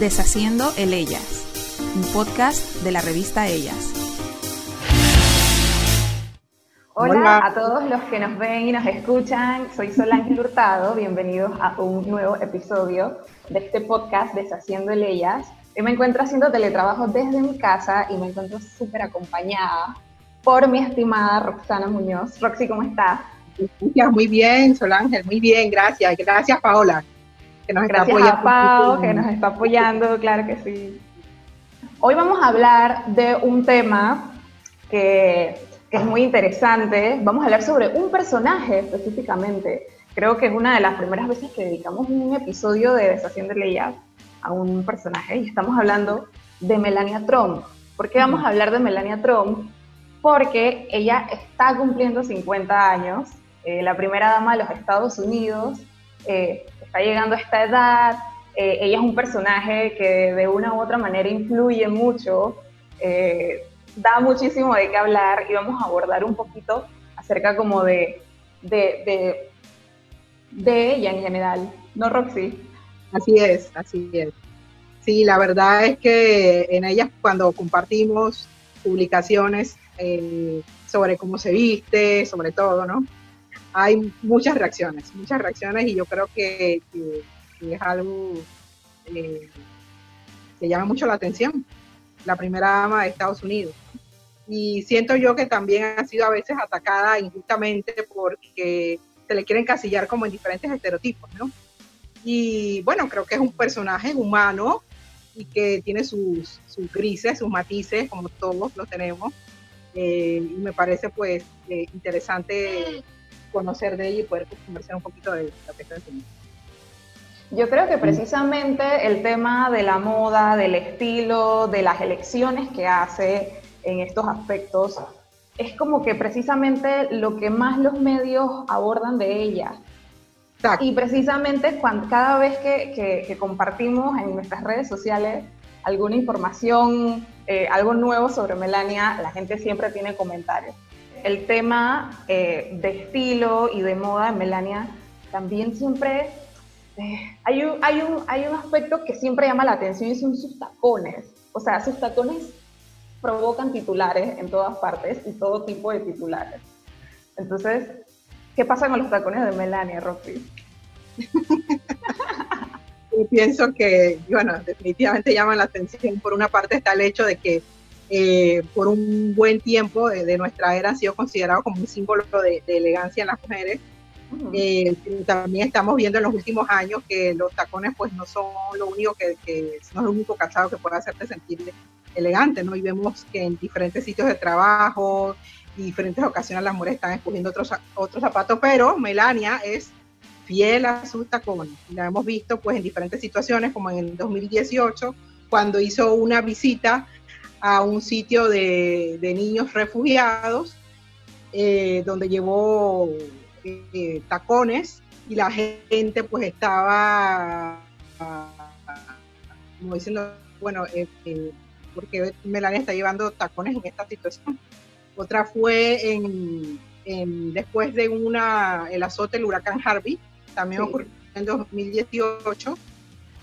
Deshaciendo el Ellas, un podcast de la revista Ellas. Hola, a todos los que nos ven y nos escuchan. Soy Solange Hurtado. Bienvenidos a un nuevo episodio de este podcast Deshaciendo el Ellas. Hoy me encuentro haciendo teletrabajo desde mi casa y me encuentro súper acompañada por mi estimada Roxana Muñoz. Roxy, ¿cómo estás? Muy bien, Solángel, muy bien, gracias. Gracias, Paola, que nos está apoyando. A que nos está apoyando, claro que sí. Hoy vamos a hablar de un tema que, que, es muy interesante. Vamos a hablar sobre un personaje específicamente. Creo que es una de las primeras veces que dedicamos un episodio de Deshaciendo Leyes a un personaje y estamos hablando de Melania Trump. ¿Por qué vamos a hablar de Melania Trump? Porque ella está cumpliendo 50 años eh, la primera dama de los Estados Unidos, eh, está llegando a esta edad, eh, ella es un personaje que de una u otra manera influye mucho, da muchísimo de qué hablar y vamos a abordar un poquito acerca como de, de, de, ella en general, ¿no, Roxy? Así es, así es. Sí, la verdad es que en ellas cuando compartimos publicaciones sobre cómo se viste, sobre todo, ¿no? Hay muchas reacciones, muchas reacciones y yo creo que, es algo eh, que llama mucho la atención, la primera dama de Estados Unidos. Y siento yo que también ha sido a veces atacada injustamente porque se le quieren casillar como en diferentes estereotipos, ¿no? Y bueno, creo que es un personaje humano y que tiene sus, grises, sus matices, como todos los tenemos. Eh, y me parece pues eh, interesante conocer de ella y poder conversar un poquito de lo que está haciendo. Yo creo que precisamente el tema de la moda, del estilo, de las elecciones que hace en estos aspectos, es como que precisamente lo que más los medios abordan de ella. Y precisamente cuando, cada vez que, que, compartimos en nuestras redes sociales alguna información, eh, algo nuevo sobre Melania, la gente siempre tiene comentarios el tema eh, de estilo y de moda de Melania también siempre eh, hay, un, hay, un, hay un aspecto que siempre llama la atención y son sus tacones. O sea, sus tacones provocan titulares en todas partes y todo tipo de titulares. Entonces, ¿qué pasa con los tacones de Melania, Roxy? y pienso que, bueno, definitivamente llaman la atención. Por una parte está el hecho de que eh, por un buen tiempo de, nuestra era ha sido considerado como un símbolo de, elegancia en las mujeres. Eh, también estamos viendo en los últimos años que los tacones pues no son lo único que, no es lo único calzado que puede hacerte sentir elegante, ¿no? Y vemos que en diferentes sitios de trabajo y diferentes ocasiones las mujeres están escogiendo otros, otros zapatos, pero Melania es fiel a sus tacones. La hemos visto pues en diferentes situaciones, como en el 2018, cuando hizo una visita a un sitio de, niños refugiados, eh, donde llevó eh, tacones y la gente pues estaba como diciendo, bueno, eh, porque Melania está llevando tacones en esta situación. Otra fue en, después de una, el azote del huracán Harvey, también ocurrió en 2018.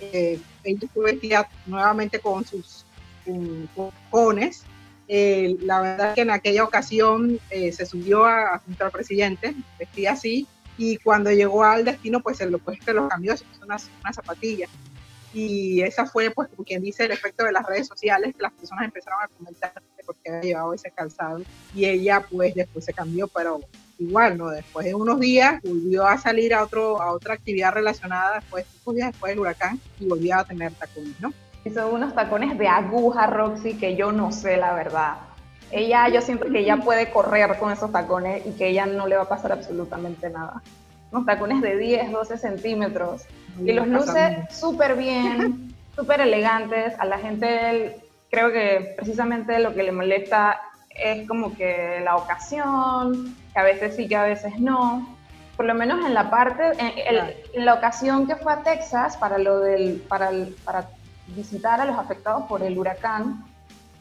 ella fue vestida nuevamente con sus cojones. Eh, la verdad que en aquella ocasión eh, se subió a, junto al presidente, vestía así, y cuando llegó al destino, pues se lo, pues, lo cambió, se puso unas, zapatillas. Y esa fue, pues, como quien dice, el efecto de las redes sociales, que las personas empezaron a comentar por qué había llevado ese calzado. Y ella, pues, después se cambió, pero igual, ¿no? Después de unos días volvió a salir a, otro, a otra actividad relacionada, después, días después del huracán, y volvió a tener tacones, ¿no? Son unos tacones de aguja, Roxy, que yo no sé la verdad. Ella, yo siento que ella puede correr con esos tacones y que ella no le va a pasar absolutamente nada. Unos tacones de 10, 12 centímetros. Y los luce súper bien, súper elegantes. A la gente creo que precisamente lo que le molesta es como que la ocasión, que a veces sí, que a veces no. Por lo menos en la parte, en, la ocasión que fue a Texas para lo del, para, para visitar a los afectados por el huracán.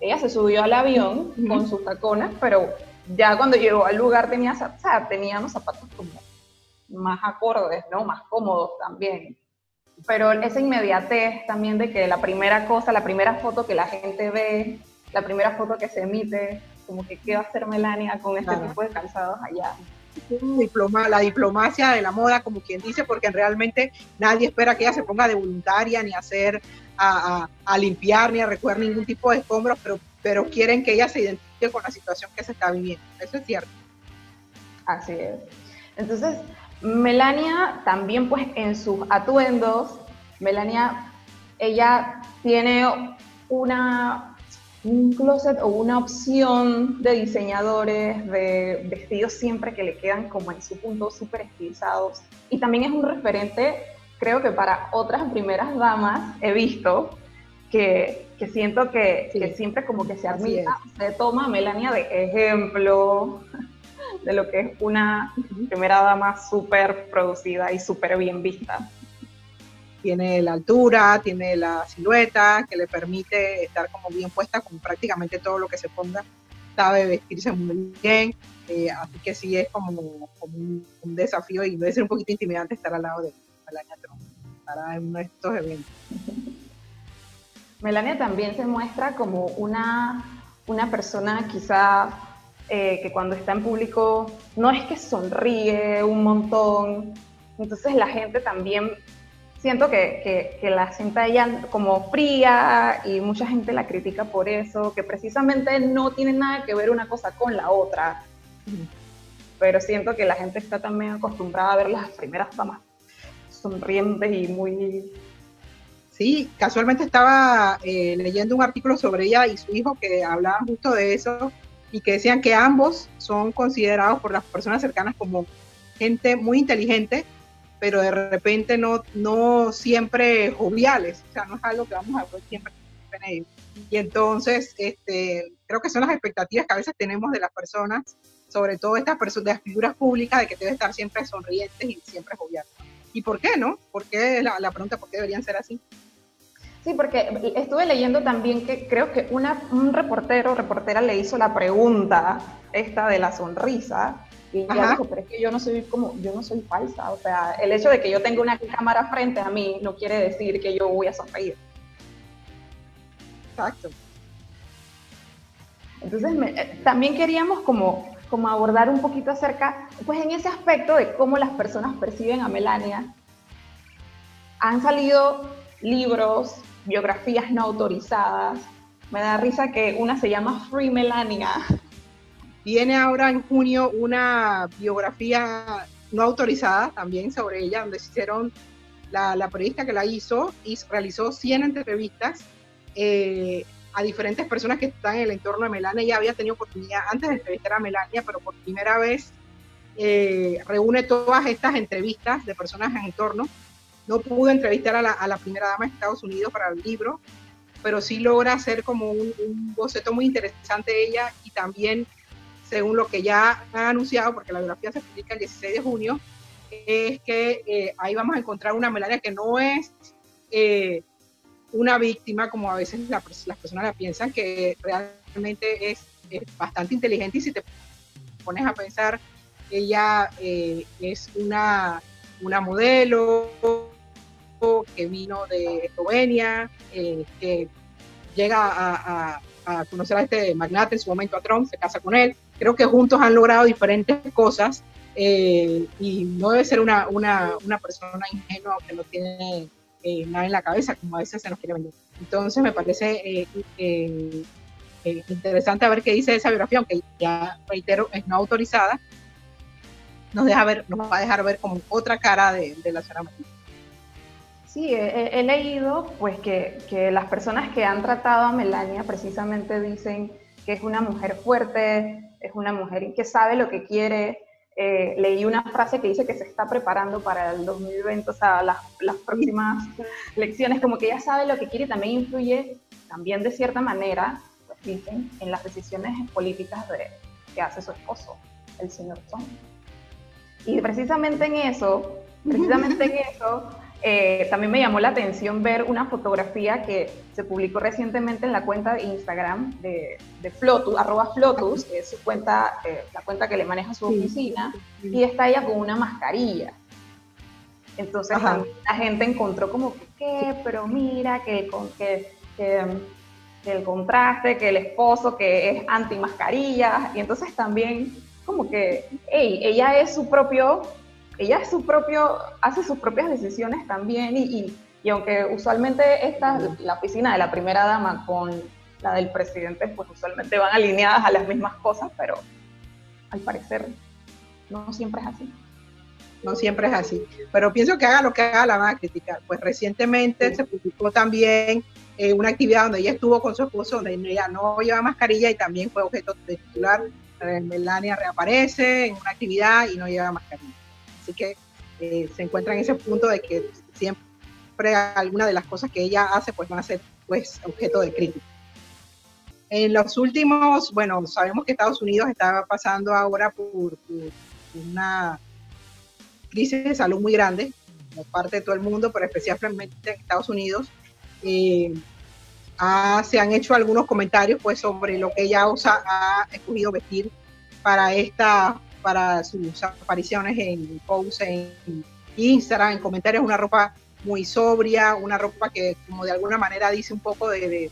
Ella se subió al avión con sus tacones, pero ya cuando llegó al lugar tenía, o sea, tenía unos zapatos como más acordes, ¿no? Más cómodos también. pero esa inmediatez también de que la primera cosa, la primera foto que la gente ve, la primera foto que se emite, como que qué va a hacer Melania con este tipo de calzados allá. La diplomacia de la moda, como quien dice, porque realmente nadie espera que ella se ponga de voluntaria ni a hacer, a, limpiar, ni a recoger ningún tipo de escombros, pero, pero quieren que ella se identifique con la situación que se está viviendo. Eso es cierto. Así es. Entonces, Melania también pues en sus atuendos, Melania, ella tiene una, un closet o una opción de diseñadores, de vestidos siempre que le quedan como en su punto súper estilizados. Y también es un referente, creo que para otras primeras damas he visto que, que siento que, que, siempre como que se admira, se toma a Melania de ejemplo de lo que es una primera dama súper producida y súper bien vista. Tiene la altura, tiene la silueta que le permite estar como bien puesta con prácticamente todo lo que se ponga. Sabe vestirse muy bien, eh, así que sí es como, un, desafío y debe ser un poquito intimidante estar al lado de Melania Trump para uno de estos eventos. Melania también se muestra como una, una persona quizá eh, que cuando está en público no es que sonríe un montón, entonces la gente también siento que, que, la siente ella como fría y mucha gente la critica por eso, que precisamente no tiene nada que ver una cosa con la otra. Pero siento que la gente está también acostumbrada a ver las primeras damas sonrientes y muy... Sí, casualmente estaba eh, leyendo un artículo sobre ella y su hijo que hablaban justo de eso, y que decían que ambos son considerados por las personas cercanas como gente muy inteligente, pero de repente no, no siempre joviales, o sea, no es algo que vamos a ver siempre en ellos. Y entonces, este, creo que son las expectativas que a veces tenemos de las personas, sobre todo estas personas, de las figuras públicas, de que deben estar siempre sonrientes y siempre joviales. ¿Y por qué no? ¿Por qué la, la pregunta, por qué deberían ser así? Sí, porque estuve leyendo también que creo que una, un reportero o reportera le hizo la pregunta esta de la sonrisa y ella dijo, pero es que yo no soy como, yo no soy falsa, o sea, el hecho de que yo tenga una cámara frente a mí no quiere decir que yo voy a sonreír. Exacto. Entonces, eh, también queríamos como, como abordar un poquito acerca, pues en ese aspecto de cómo las personas perciben a Melania. Han salido libros, biografías no autorizadas. Me da risa que una se llama Free Melania. Viene ahora en junio una biografía no autorizada también sobre ella, donde hicieron, la, la periodista que la hizo y realizó 100 entrevistas eh, a diferentes personas que están en el entorno de Melania. Ella había tenido oportunidad antes de entrevistar a Melania, pero por primera vez eh, reúne todas estas entrevistas de personas en el entorno no pude entrevistar a la, primera dama de Estados Unidos para el libro, pero sí logra hacer como un, boceto muy interesante de ella y también, según lo que ya han anunciado, porque la biografía se publica el 16 de junio, es que eh, ahí vamos a encontrar una Melania que no es eh, una víctima, como a veces las personas la piensan, que realmente es, bastante inteligente y si te pones a pensar, ella eh, es una, una modelo, que vino de Eslovenia, eh, que llega a, conocer a este magnate en su momento a Trump, se casa con él. Creo que juntos han logrado diferentes cosas eh, y no debe ser una, una, persona ingenua que no tiene eh, nada en la cabeza, como a veces se nos quiere vender. Entonces me parece interesante ver qué dice esa biografía, aunque ya reitero, es no autorizada, nos, deja ver, nos va a dejar ver como otra cara de, la señora Sí, he, leído pues que, que, las personas que han tratado a Melania precisamente dicen que es una mujer fuerte, es una mujer que sabe lo que quiere. Eh, leí una frase que dice que se está preparando para el 2020, o sea, las, las próximas elecciones, como que ella sabe lo que quiere y también influye, también de cierta manera, pues dicen, en las decisiones políticas de, que hace su esposo, el señor Trump. Y precisamente en eso, precisamente en eso, eh, también me llamó la atención ver una fotografía que se publicó recientemente en la cuenta de Instagram de, de Flotus, arroba Flotus, que es su cuenta, eh, la cuenta que le maneja su oficina, y está ella con una mascarilla. Entonces la gente encontró como que, ¿qué? Pero mira, que, que, que, que el contraste, que el esposo que es anti mascarillas, y entonces también como que, hey, ella es su propio, ella es su propio, hace sus propias decisiones también, y, y, aunque usualmente esta, la oficina de la primera dama con la del presidente, pues usualmente van alineadas a las mismas cosas, pero al parecer no siempre es así. No siempre es así. Pero pienso que haga lo que haga, la van a criticar. Pues recientemente se publicó también eh, una actividad donde ella estuvo con su esposo, donde ella no lleva mascarilla y también fue objeto de titular. Melania reaparece en una actividad y no lleva mascarilla. Así que eh, se encuentra en ese punto de que siempre alguna de las cosas que ella hace pues van a ser pues objeto de crítica. En los últimos, bueno, sabemos que Estados Unidos está pasando ahora por, una crisis de salud muy grande, como parte de todo el mundo, pero especialmente en Estados Unidos. Eh, se han hecho algunos comentarios pues sobre lo que ella ha escogido vestir para esta para sus apariciones en posts en Instagram, en comentarios, una ropa muy sobria, una ropa que como de alguna manera dice un poco de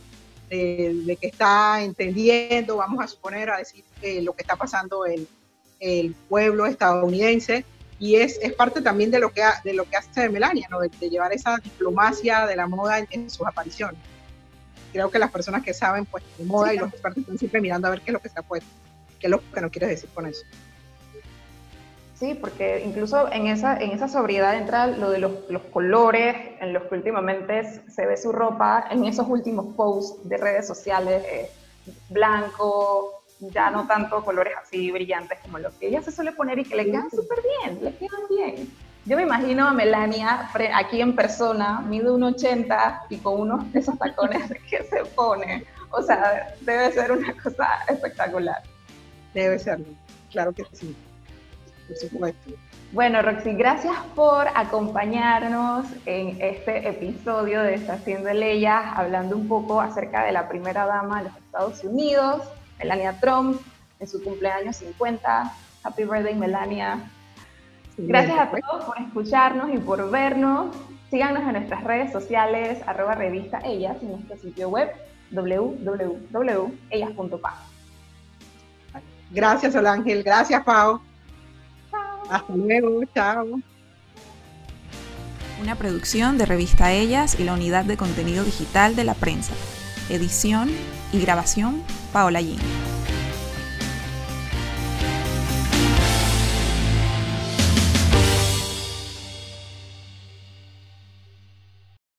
de, que está entendiendo, vamos a suponer, a decir lo que está pasando en el pueblo estadounidense y es, es parte también de lo que, de lo que hace Melania, ¿no? de, llevar esa diplomacia de la moda en, sus apariciones. Creo que las personas que saben pues, de moda y los expertos están siempre mirando a ver qué es lo que está puesto, qué es lo que no quieres decir con eso. Sí, porque incluso en esa, en esa sobriedad entra lo de los, los, colores, en los que últimamente se ve su ropa, en esos últimos posts de redes sociales, eh, blanco, ya no tanto colores así brillantes como los que ella se suele poner y que le quedan súper bien, le quedan bien. Yo me imagino a Melania aquí en persona, mide un 80 y con unos de esos tacones que se pone. O sea, debe ser una cosa espectacular. Debe serlo, claro que sí. Bueno, Roxy, gracias por acompañarnos en este episodio de Estación de Leyes, hablando un poco acerca de la primera dama de los Estados Unidos, Melania Trump, en su cumpleaños 50. Happy birthday, Melania. Gracias a todos por escucharnos y por vernos. Síganos en nuestras redes sociales, arroba revista Ellas, y en nuestro sitio web www.ellas.pa. Gracias, Ángel. Gracias, Pau. Hasta luego, chao. Una producción de Revista Ellas y la Unidad de Contenido Digital de la Prensa. Edición y grabación, Paola Yin.